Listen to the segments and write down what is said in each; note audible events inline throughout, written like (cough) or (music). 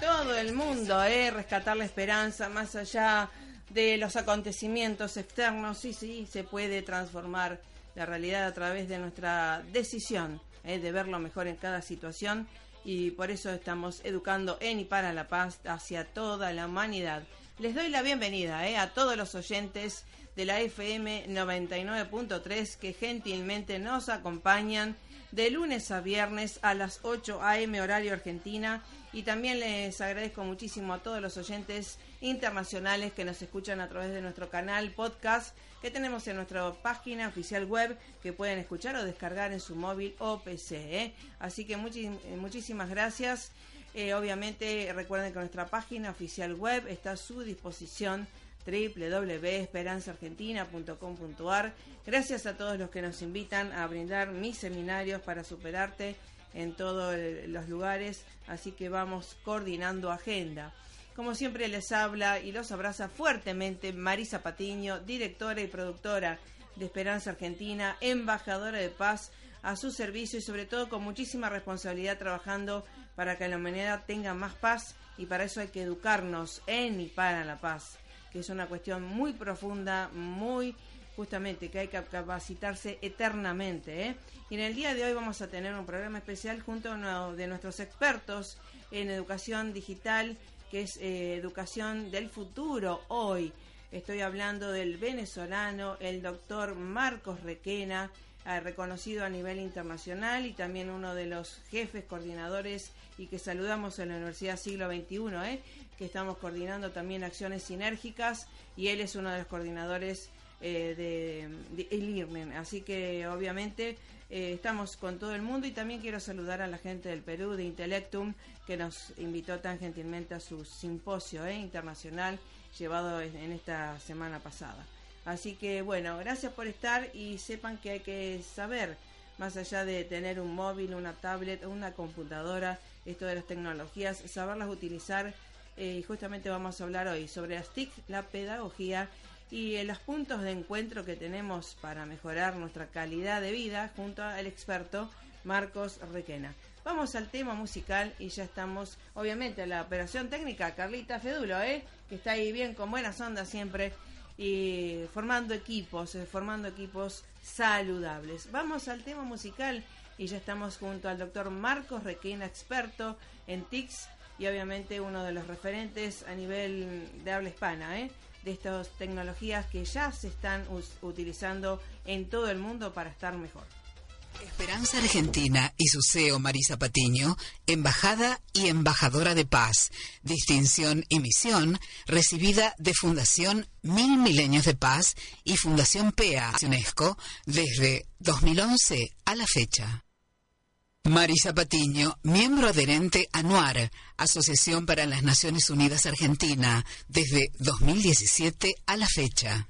Todo el mundo, ¿eh? rescatar la esperanza más allá de los acontecimientos externos. Sí, sí, se puede transformar la realidad a través de nuestra decisión ¿eh? de ver lo mejor en cada situación y por eso estamos educando en y para la paz hacia toda la humanidad. Les doy la bienvenida ¿eh? a todos los oyentes de la FM 99.3 que gentilmente nos acompañan de lunes a viernes a las 8 a.m. horario Argentina y también les agradezco muchísimo a todos los oyentes internacionales que nos escuchan a través de nuestro canal podcast que tenemos en nuestra página oficial web que pueden escuchar o descargar en su móvil o PC. ¿eh? Así que eh, muchísimas gracias. Eh, obviamente recuerden que nuestra página oficial web está a su disposición www.esperanzaargentina.com.ar. Gracias a todos los que nos invitan a brindar mis seminarios para superarte en todos los lugares, así que vamos coordinando agenda. Como siempre les habla y los abraza fuertemente Marisa Patiño, directora y productora de Esperanza Argentina, embajadora de paz a su servicio y sobre todo con muchísima responsabilidad trabajando para que la humanidad tenga más paz y para eso hay que educarnos en y para la paz, que es una cuestión muy profunda, muy justamente que hay que capacitarse eternamente. ¿eh? Y en el día de hoy vamos a tener un programa especial junto a uno de nuestros expertos en educación digital, que es eh, educación del futuro hoy. Estoy hablando del venezolano, el doctor Marcos Requena, eh, reconocido a nivel internacional y también uno de los jefes coordinadores y que saludamos en la Universidad Siglo XXI, ¿eh? Que estamos coordinando también acciones sinérgicas y él es uno de los coordinadores eh, de, e-learning. Así que obviamente eh, estamos con todo el mundo y también quiero saludar a la gente del Perú, de Intellectum, que nos invitó tan gentilmente a su simposio eh, internacional llevado en, esta semana pasada. Así que bueno, gracias por estar y sepan que hay que saber, más allá de tener un móvil, una tablet, una computadora, esto de las tecnologías, saberlas utilizar. Y justamente vamos a hablar hoy sobre las TIC, la pedagogía y en los puntos de encuentro que tenemos para mejorar nuestra calidad de vida junto al experto Marcos Requena. Vamos al tema musical y ya estamos, obviamente, a la operación técnica, Carlita Fedulo, ¿eh? que está ahí bien con buenas ondas siempre y formando equipos, eh, formando equipos saludables. Vamos al tema musical y ya estamos junto al doctor Marcos Requena, experto en TICS y obviamente uno de los referentes a nivel de habla hispana, ¿eh? de estas tecnologías que ya se están utilizando en todo el mundo para estar mejor. Esperanza Argentina y su CEO Marisa Patiño, embajada y embajadora de paz, distinción y misión recibida de Fundación Mil Milenios de Paz y Fundación PEA UNESCO desde 2011 a la fecha. Marisa Patiño, miembro adherente a NUAR, Asociación para las Naciones Unidas Argentina, desde 2017 a la fecha.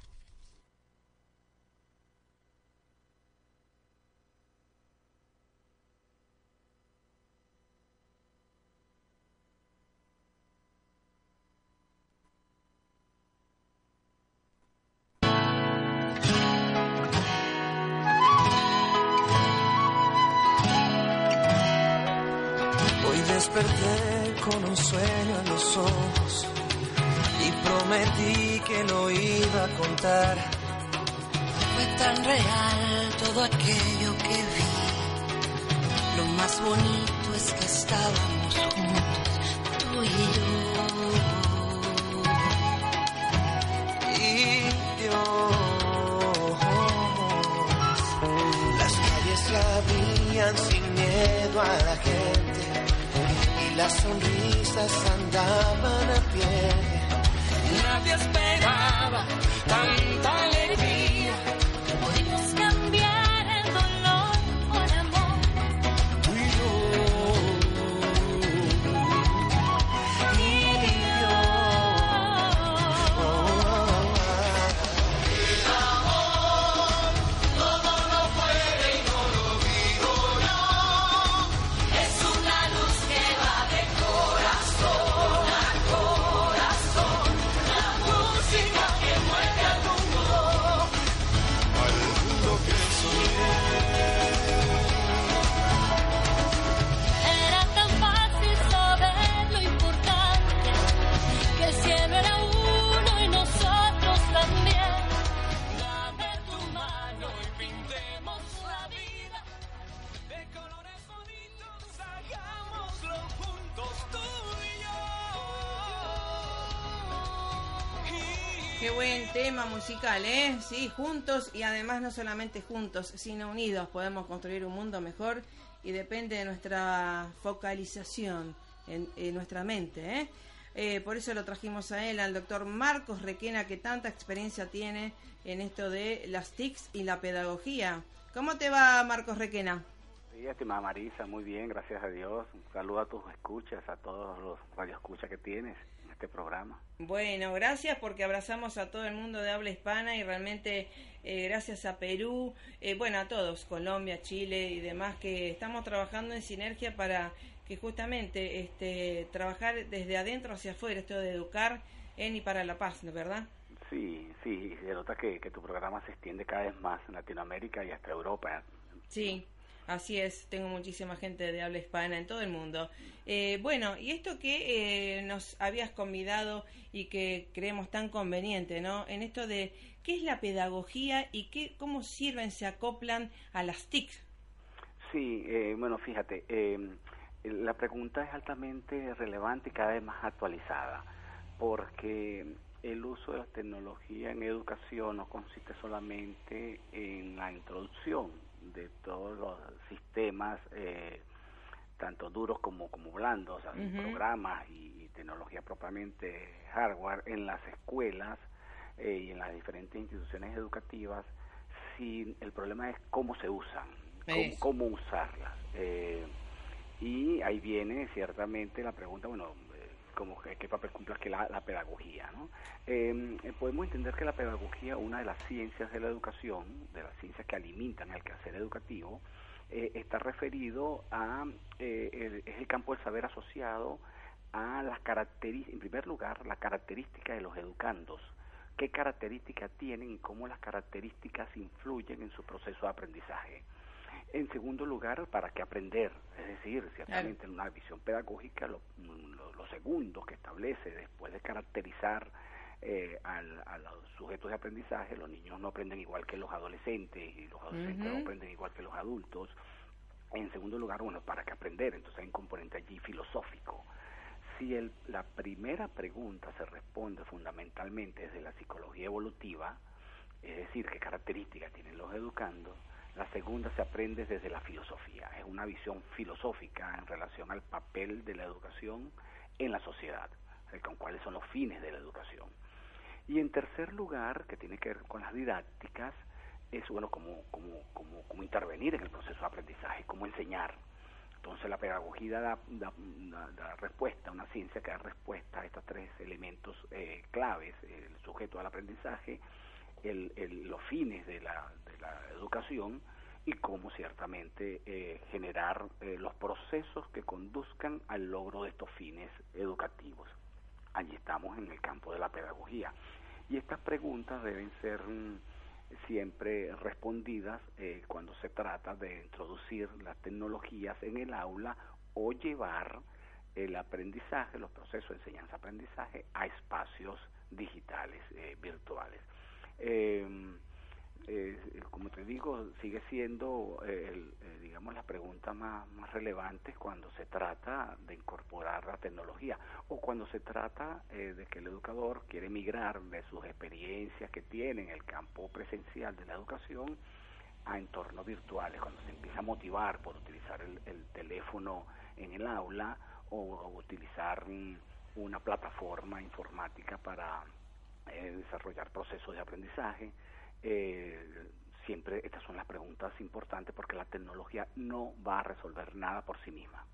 ¿Eh? Sí, juntos y además no solamente juntos, sino unidos podemos construir un mundo mejor y depende de nuestra focalización en, nuestra mente, ¿eh? Eh, por eso lo trajimos a él, al doctor Marcos Requena, que tanta experiencia tiene en esto de las TICs y la pedagogía. ¿Cómo te va, Marcos Requena? Sí, estimada Marisa, muy bien, gracias a Dios. Un saludo a tus escuchas, a todos los radioescuchas que tienes en este programa. Bueno, gracias porque abrazamos a todo el mundo de habla hispana y realmente eh, gracias a Perú, eh, bueno, a todos, Colombia, Chile y demás, que estamos trabajando en sinergia para que justamente este, trabajar desde adentro hacia afuera, esto de educar en y para la paz, ¿no verdad? Sí, sí, se nota que, que tu programa se extiende cada vez más en Latinoamérica y hasta Europa. Sí, así es, tengo muchísima gente de habla hispana en todo el mundo. Eh, bueno, y esto que eh, nos habías convidado y que creemos tan conveniente, ¿no? En esto de qué es la pedagogía y qué, cómo sirven, se acoplan a las TIC. Sí, eh, bueno, fíjate, eh, la pregunta es altamente relevante y cada vez más actualizada, porque el uso de la tecnología en educación no consiste solamente en la introducción de todos los sistemas, eh, tanto duros como, como blandos, Ujú. programas y, y tecnología propiamente hardware en las escuelas eh, y en las diferentes instituciones educativas, si el problema es cómo se usan, cómo, cómo usarlas. Eh, y ahí viene ciertamente la pregunta, bueno, como que- qué papel cumple aquí la, pedagogía, ¿no? Eh, eh, podemos entender que la pedagogía, una de las ciencias de la educación, de las ciencias que alimentan el quehacer educativo, eh, está referido a, eh, el- es el campo del saber asociado a las características, en primer lugar, la característica de los educandos, qué características tienen y cómo las características influyen en su proceso de aprendizaje. En segundo lugar, para qué aprender, es decir, ciertamente en una visión pedagógica, lo, lo- lo segundo que establece después de caracterizar eh, al- a los sujetos de aprendizaje, los niños no aprenden igual que los adolescentes y los adolescentes no aprenden igual que los adultos. En segundo lugar, bueno, ¿para qué aprender? Entonces hay un componente allí filosófico. Si el, la primera pregunta se responde fundamentalmente desde la psicología evolutiva, es decir, qué características tienen los educandos, la segunda se aprende desde la filosofía, es una visión filosófica en relación al papel de la educación en la sociedad, con cuáles son los fines de la educación. Y en tercer lugar, que tiene que ver con las didácticas, es bueno cómo, cómo, cómo, cómo intervenir en el proceso de aprendizaje, cómo enseñar. Entonces la pedagogía da, da, da- da respuesta, una ciencia que da respuesta a estos tres elementos eh, claves, el sujeto al aprendizaje, el, el- los fines de la, de la educación y cómo ciertamente eh, generar eh, los procesos que conduzcan al logro de estos fines educativos. Allí estamos en el campo de la pedagogía. Y estas preguntas deben ser mm, siempre respondidas eh, cuando se trata de introducir las tecnologías en el aula o llevar el aprendizaje, los procesos de enseñanza-aprendizaje a espacios digitales, eh, virtuales. Eh, eh, como te digo, sigue siendo, eh, el, eh, digamos, la pregunta más, más relevante cuando se trata de incorporar la tecnología o cuando se trata de que el educador quiere migrar de sus experiencias que tiene en el campo presencial de la educación a entornos virtuales, cuando se empieza a motivar por utilizar el, el teléfono en el aula o, utilizar una plataforma informática para eh, desarrollar procesos de aprendizaje. Eh, siempre estas son las preguntas importantes porque la tecnología no va a resolver nada por sí misma.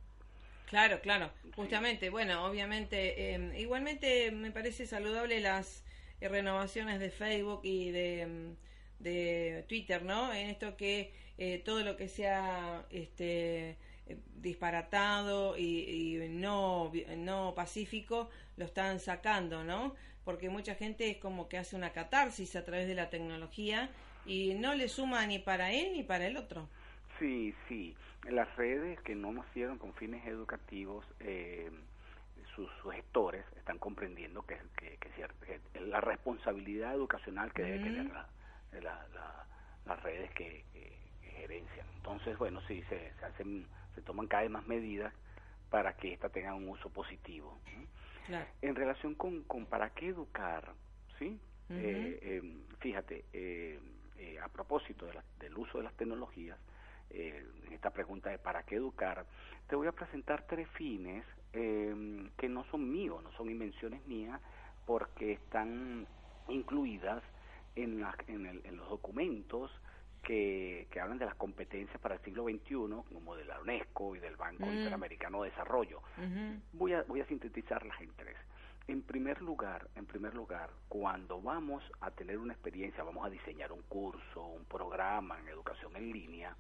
Claro, claro, justamente. Bueno, obviamente, eh, igualmente me parece saludable las eh, renovaciones de Facebook y de, mm, de Twitter, ¿no? En esto que eh, todo lo que sea este eh, disparatado y, y no no pacífico lo están sacando, ¿no? Porque mucha gente es como que hace una catarsis a través de la tecnología y no le suma ni para él ni para el otro. Sí, sí. Las redes que no nacieron con fines educativos, eh, sus, sus gestores están comprendiendo que, que, que, que la responsabilidad educacional que debe Mm. tener la- la- la- las redes que, gerencian. Entonces, bueno, sí, se, se hacen, se toman cada vez más medidas para que ésta tenga un uso positivo. Claro. En relación con, con para qué educar, ¿sí? Eh, eh, fíjate, eh, eh, a propósito de la- del uso de las tecnologías, eh, en esta pregunta de para qué educar, te voy a presentar tres fines eh, que no son míos, no son invenciones mías, porque están incluidas en, la- en, el- en los documentos que, que hablan de las competencias para el siglo XXI, como de la UNESCO y del Banco Mm. Interamericano de Desarrollo. Voy a, voy a sintetizarlas en tres. En primer lugar, en primer lugar, cuando vamos a tener una experiencia, vamos a diseñar un curso, un programa en educación en línea,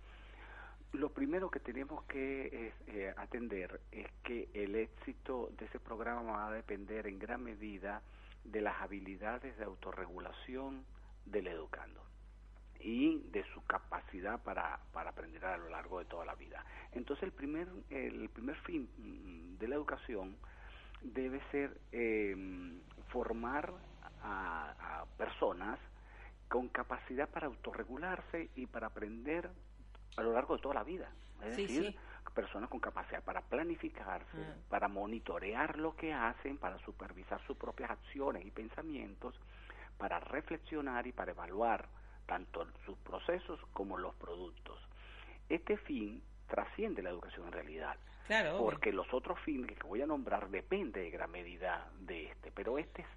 lo primero que tenemos que es, eh, atender es que el éxito de ese programa va a depender en gran medida de las habilidades de autorregulación del educando y de su capacidad para, para aprender a lo largo de toda la vida. Entonces el primer, el primer fin mm, de la educación debe ser eh, formar a, a personas con capacidad para autorregularse y para aprender a lo largo de toda la vida. Es Sí, decir, sí. personas con capacidad para planificarse, Ah. para monitorear lo que hacen, para supervisar sus propias acciones y pensamientos, para reflexionar y para evaluar tanto sus procesos como los productos. Este fin trasciende la educación en realidad, Claro, obvio. porque los otros fines que voy a nombrar depende de gran medida de este, pero este es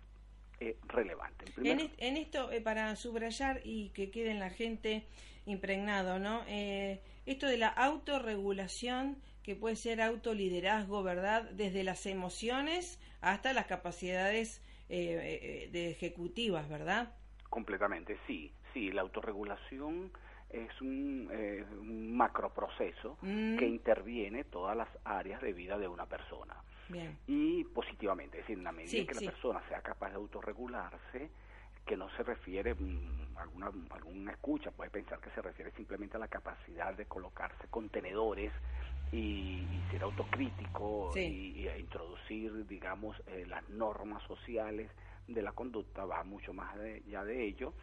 eh, relevante. En primer- En, est- en esto, eh, para subrayar y que quede en la gente impregnado, ¿no? Eh, esto de la autorregulación, que puede ser autoliderazgo, ¿verdad? Desde las emociones hasta las capacidades eh, de ejecutivas, ¿verdad? Completamente, sí, sí, la autorregulación es un, eh, un macroproceso Mm. que interviene todas las áreas de vida de una persona Bien. y positivamente, es decir, en la medida Sí, que sí. la persona sea capaz de autorregularse, que no se refiere, mm, alguna, alguna escucha puede pensar que se refiere simplemente a la capacidad de colocarse contenedores y, y ser autocrítico Sí. y, y introducir, digamos, eh, las normas sociales de la conducta, va mucho más de- ya de ello.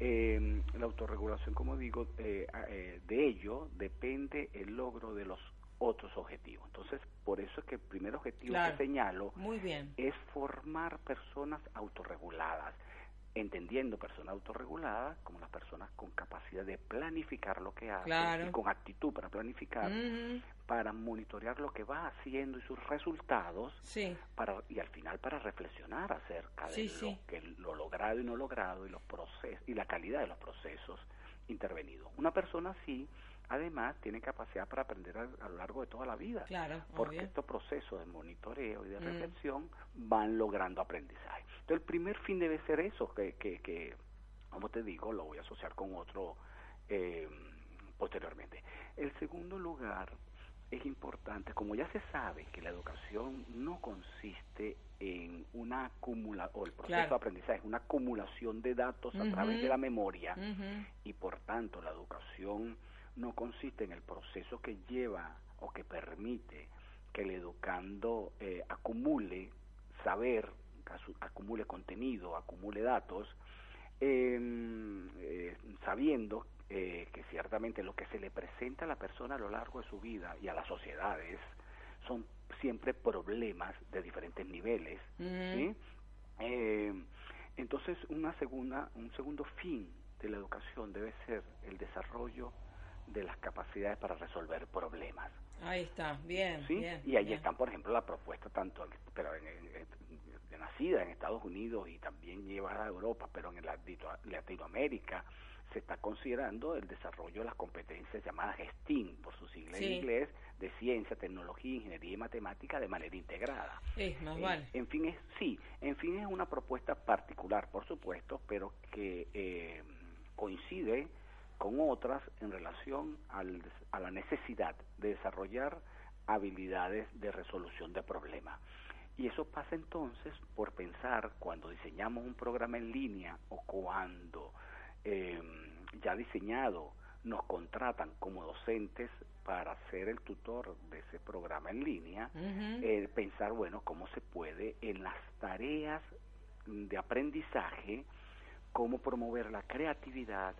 Eh, la autorregulación, como digo, eh, eh, de ello depende el logro de los otros objetivos. Entonces, por eso es que el primer objetivo Claro. que señalo Muy bien. es formar personas autorreguladas, entendiendo personas autorreguladas como las personas con capacidad de planificar lo que hacen Claro. y con actitud para planificar, para monitorear lo que va haciendo y sus resultados Sí, para y al final para reflexionar acerca de Sí, lo sí. que lo logrado y no logrado y los procesos y la calidad de los procesos intervenidos. Una persona así además tiene capacidad para aprender a, a lo largo de toda la vida. claro, Porque obvio. estos procesos de monitoreo y de Mm. reflexión van logrando aprendizaje. Entonces, el primer fin debe ser eso, que, que, que como te digo, lo voy a asociar con otro eh, posteriormente. El segundo lugar es importante, como ya se sabe que la educación no consiste en una acumula o el proceso Claro. de aprendizaje es una acumulación de datos a través de la memoria y por tanto la educación no consiste en el proceso que lleva o que permite que el educando eh, acumule saber, acumule contenido, acumule datos, em, eh, sabiendo eh, que ciertamente lo que se le presenta a la persona a lo largo de su vida y a las sociedades son siempre problemas de diferentes niveles. ¿sí? Eh, entonces, una segunda, un segundo fin de la educación debe ser el desarrollo de las capacidades para resolver problemas. Ahí está, bien, ¿sí? bien. y ahí bien. están, por ejemplo, la propuesta tanto, pero en, en- en- de nacida en Estados Unidos y también llevada a Europa, pero en Latino- Latinoamérica se está considerando el desarrollo de las competencias llamadas STEAM, por su sigla Sí. en inglés, de ciencia, tecnología, ingeniería y matemática de manera integrada. Eh, más Eh, vale. En fin, es, sí, en fin es una propuesta particular, por supuesto, pero que eh, coincide con otras en relación al a la necesidad de desarrollar habilidades de resolución de problemas. Y eso pasa entonces por pensar cuando diseñamos un programa en línea o cuando eh, ya diseñado nos contratan como docentes para ser el tutor de ese programa en línea, eh, pensar, bueno, cómo se puede en las tareas de aprendizaje, cómo promover la creatividad,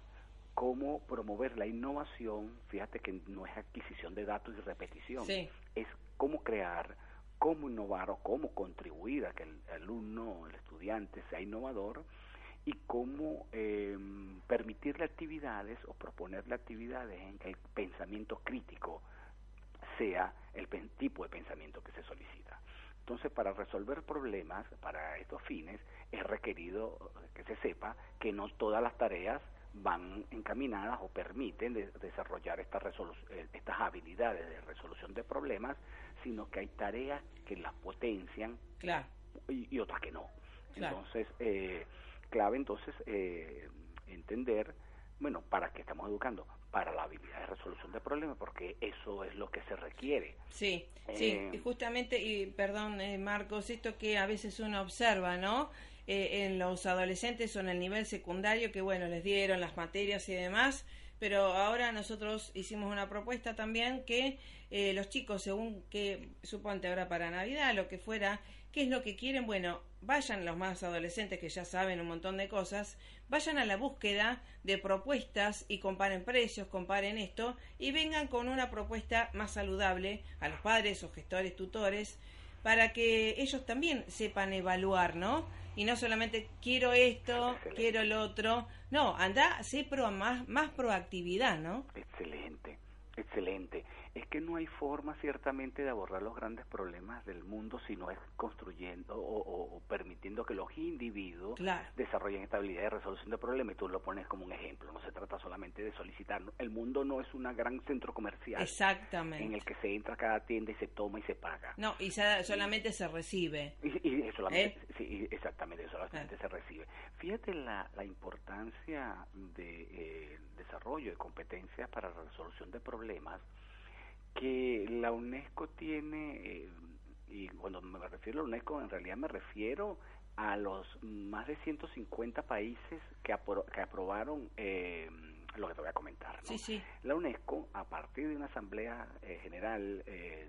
cómo promover la innovación, fíjate que no es adquisición de datos y repetición, Sí. es cómo crear, cómo innovar o cómo contribuir a que el alumno, el estudiante sea innovador y cómo eh, permitirle actividades o proponerle actividades en que el pensamiento crítico sea el tipo de pensamiento que se solicita. Entonces, para resolver problemas, para estos fines, es requerido que se sepa que no todas las tareas van encaminadas o permiten de- desarrollar estas, resolu- eh, estas habilidades de resolución de problemas, sino que hay tareas que las potencian Claro. y, y otras que no. Claro. Entonces, eh, clave entonces eh, entender, bueno, ¿para qué estamos educando? Para la habilidad de resolución de problemas, porque eso es lo que se requiere. Sí, sí, Eh, y justamente, y perdón, eh, Marcos, esto que a veces uno observa, ¿no? Eh, en los adolescentes o en el nivel secundario, que bueno, les dieron las materias y demás, pero ahora nosotros hicimos una propuesta también que eh, los chicos, según que, suponte ahora para Navidad, lo que fuera, ¿qué es lo que quieren? Bueno, vayan los más adolescentes que ya saben un montón de cosas, vayan a la búsqueda de propuestas y comparen precios, comparen esto y vengan con una propuesta más saludable a los padres o gestores, tutores, para que ellos también sepan evaluar, ¿no? Y no solamente quiero esto, Excelente. quiero lo otro. No, anda, sé pro, más, más proactividad, ¿no? Excelente, excelente. Es que no hay forma ciertamente de abordar los grandes problemas del mundo si no es construyendo o, o- o permitiendo que los individuos Claro. desarrollen esta habilidad de resolución de problemas y tú lo pones como un ejemplo. No se trata solamente de solicitar. El mundo no es un gran centro comercial Exactamente. en el que se entra a cada tienda y se toma y se paga. No, y sa- solamente se recibe. Y, y solamente, ¿Eh? sí, exactamente, solamente se recibe. Fíjate la, la importancia de eh, desarrollo de competencias para la resolución de problemas que la UNESCO tiene, eh, y cuando me refiero a la UNESCO, en realidad me refiero a los más de 150 países que, apro- que aprobaron eh, lo que te voy a comentar. ¿no? Sí, sí. La UNESCO, a partir de una asamblea eh, general eh,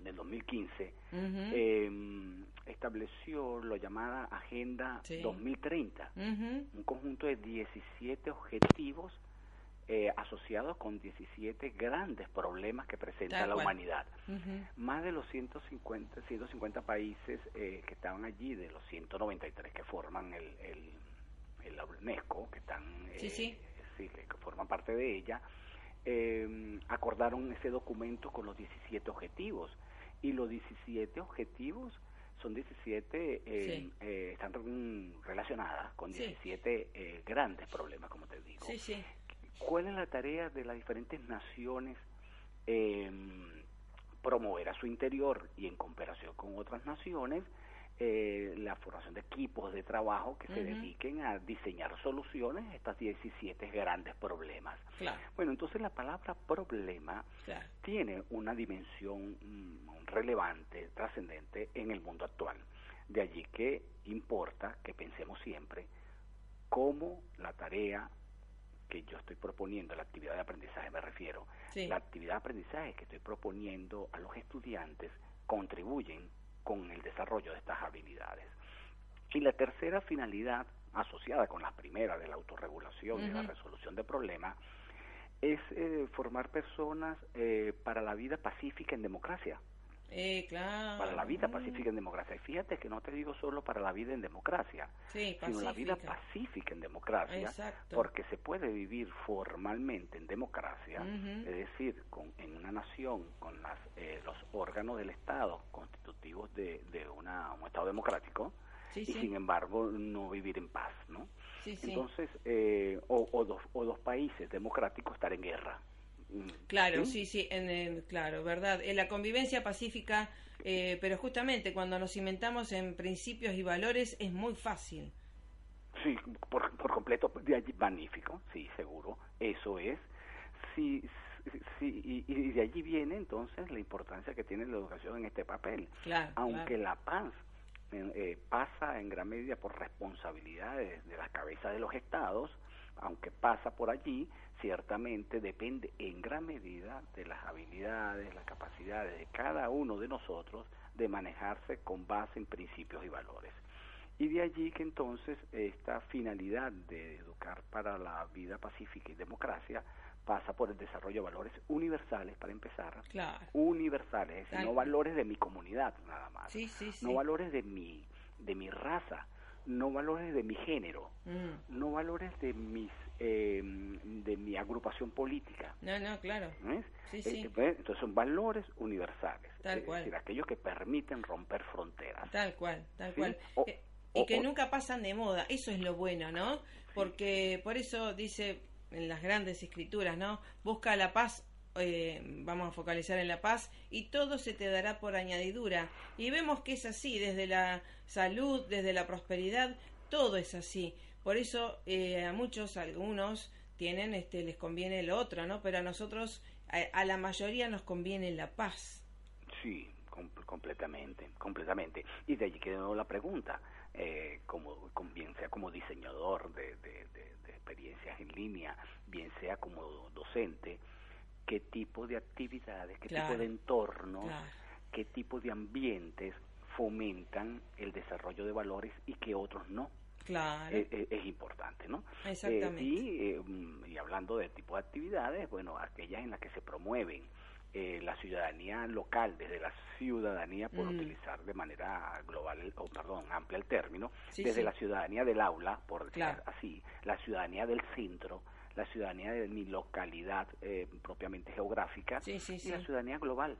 del 2015, Ujú. eh, estableció lo llamada Agenda Sí. 2030, Ujú. un conjunto de 17 objetivos eh, asociados con 17 grandes problemas que presenta la humanidad. Más de los 150, 150 países eh, que estaban allí, de los 193 que forman el, el, el UNESCO, que están Sí, eh, sí. sí, que, que forman parte de ella, eh, acordaron ese documento con los 17 objetivos. Y los 17 objetivos son 17, eh, Sí. eh, están relacionadas con Sí. 17 eh, grandes problemas, como te digo. Sí, sí. ¿Cuál es la tarea de las diferentes naciones? Eh, promover a su interior y en comparación con otras naciones eh, la formación de equipos de trabajo que se dediquen a diseñar soluciones a estos 17 grandes problemas. Claro, Bueno, entonces la palabra problema claro. tiene una dimensión mm, relevante, trascendente en el mundo actual. De allí que importa que pensemos siempre cómo la tarea que yo estoy proponiendo, la actividad de aprendizaje me refiero, Sí. la actividad de aprendizaje que estoy proponiendo a los estudiantes contribuyen con el desarrollo de estas habilidades. Y la tercera finalidad, asociada con las primeras de la autorregulación y la resolución de problemas, es eh, formar personas eh, para la vida pacífica en democracia Eh, claro. para la vida pacífica en democracia. Y fíjate que no te digo solo para la vida en democracia, Sí, sino la vida pacífica. en democracia, Exacto. porque se puede vivir formalmente en democracia, es decir, con, en una nación con las, eh, los órganos del Estado constitutivos de, de una, un Estado democrático, Sí, y sí. sin embargo no vivir en paz, ¿no? Entonces, eh, o, o dos, o dos países democráticos estar en guerra. Claro, sí, sí, en el- claro, verdad. En la convivencia pacífica, eh, pero justamente cuando nos cimentamos en principios y valores es muy fácil. Sí, por, por completo, de allí, magnífico, sí, seguro, eso es. Sí, sí, y, y de allí viene entonces la importancia que tiene la educación en este papel. Claro, Aunque claro. la paz eh, pasa en gran medida por responsabilidades de las cabezas de los estados, aunque pasa por allí, ciertamente depende en gran medida de las habilidades, las capacidades de cada uno de nosotros de manejarse con base en principios y valores. Y de allí que entonces esta finalidad de educar para la vida pacífica y democracia pasa por el desarrollo de valores universales para empezar. Claro. Universales, es decir, Tal- no valores de mi comunidad nada más. Sí, sí, sí. No valores de mi, de mi raza, no valores de mi género, Mm. no valores de mis eh, de mi agrupación política. No, no, claro. ¿ves? Sí, Eh. Entonces son valores universales, Tal es cual. decir, aquellos que permiten romper fronteras. Tal cual, tal Sí. cual. O- y o- que o- nunca pasan de moda, eso es lo bueno, ¿no? Porque por eso dice en las grandes escrituras, ¿no? Busca la paz, eh, vamos a focalizar en la paz, y todo se te dará por añadidura. Y vemos que es así, desde la salud, desde la prosperidad, todo es así. Por eso eh, a muchos, algunos, tienen, este, les conviene lo otro, ¿no? Pero a nosotros, a, a la mayoría nos conviene la paz. Sí, com- completamente, completamente. Y de allí quedó la pregunta, eh, como, con- bien sea como diseñador de, de- de- de experiencias en línea, bien sea como docente, qué tipo de actividades, qué Claro. tipo de entornos, Claro. qué tipo de ambientes fomentan el desarrollo de valores y qué otros no. Claro. Eh, eh, es importante, ¿no? Exactamente. Eh, y, eh, mm, y hablando de tipo de actividades, bueno, aquellas en las que se promueven eh, la ciudadanía local, desde la ciudadanía, por Mm. utilizar de manera global, o perdón, amplia el término, Sí, desde sí. la ciudadanía del aula, por decir Claro. así, la ciudadanía del centro, la ciudadanía de mi localidad eh, propiamente geográfica Sí, y la ciudadanía global.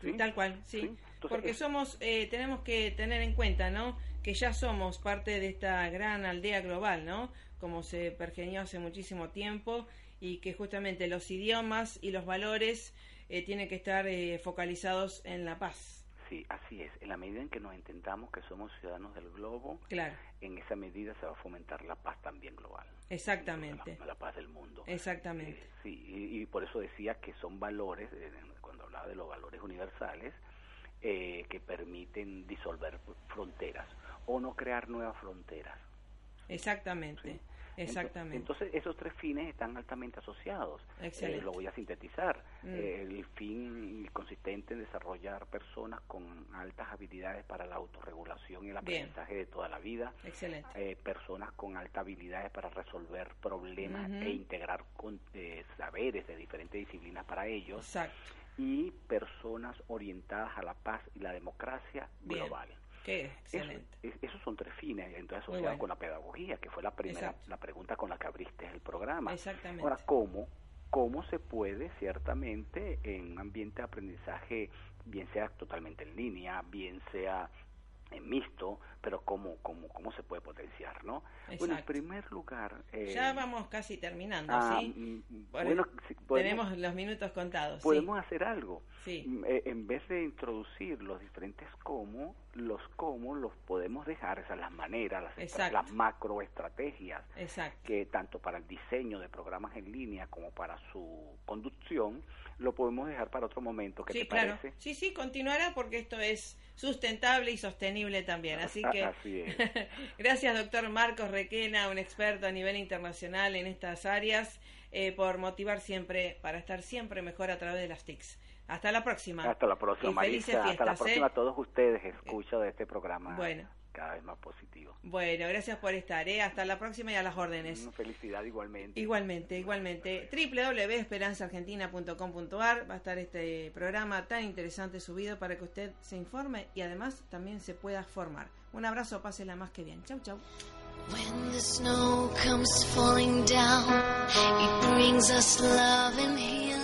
¿Sí? Tal cual, sí. Sí, entonces Porque somos, eh, tenemos que tener en cuenta, ¿no? Que ya somos parte de esta gran aldea global, ¿no? Como se pergeñó hace muchísimo tiempo y que justamente los idiomas y los valores eh, tienen que estar eh, focalizados en la paz. Sí, así es. En la medida en que nos entendamos que somos ciudadanos del globo, Claro, en esa medida se va a fomentar la paz también global. exactamente. La, la paz del mundo. Exactamente. Eh, sí, y, y por eso decía que son valores, eh, cuando hablaba de los valores universales, eh, que permiten disolver fronteras o no crear nuevas fronteras. Exactamente. Sí. Exactamente. Entonces, esos tres fines están altamente asociados. Excelente. Eh, lo voy a sintetizar. Mm. Eh, el fin consistente en desarrollar personas con altas habilidades para la autorregulación y el Bien. aprendizaje de toda la vida. Excelente. Eh, personas con altas habilidades para resolver problemas e integrar con- eh, saberes de diferentes disciplinas para ellos. Exacto. Y personas orientadas a la paz y la democracia Bien. global. Eso- excelente. es- esos son tres fines, entonces asociados bueno. con la pedagogía, que fue la primera Exacto. la pregunta con la que abriste el programa. Exactamente. Ahora, ¿cómo? ¿Cómo se puede, ciertamente, en un ambiente de aprendizaje, bien sea totalmente en línea, bien sea eh, mixto, pero cómo, cómo, cómo se puede potenciar, ¿no? Bueno, en primer lugar... eh, Ya vamos casi terminando, ah, ¿sí? mm, Por- bueno, podemos- tenemos los minutos contados. podemos hacer algo. Sí. Mm, eh, en vez de introducir los diferentes cómo, los cómo los podemos dejar, esas las maneras, las, las macroestrategias que tanto para el diseño de programas en línea como para su conducción, lo podemos dejar para otro momento. ¿Qué Sí, te claro. parece? Sí, sí, continuará porque esto es sustentable y sostenible sostenible también. Así que Así (laughs) gracias, doctor Marcos Requena, un experto a nivel internacional en estas áreas, eh, por motivar siempre, para estar siempre mejor a través de las TICs. Hasta la próxima. Hasta la próxima, Marisa. Hasta la fiestas, próxima ¿eh? a todos ustedes. Escucho de este programa Bueno. Cada vez más positivo. Bueno, gracias por estar. ¿eh? Hasta la próxima y a las órdenes. Felicidad igualmente. Igualmente, igualmente. www.esperanzaargentina.com.ar va a estar este programa tan interesante subido para que usted se informe y además también se pueda formar. Un abrazo, pásela más que bien. Chau, chau. When the snow comes falling down, it brings us love and healing.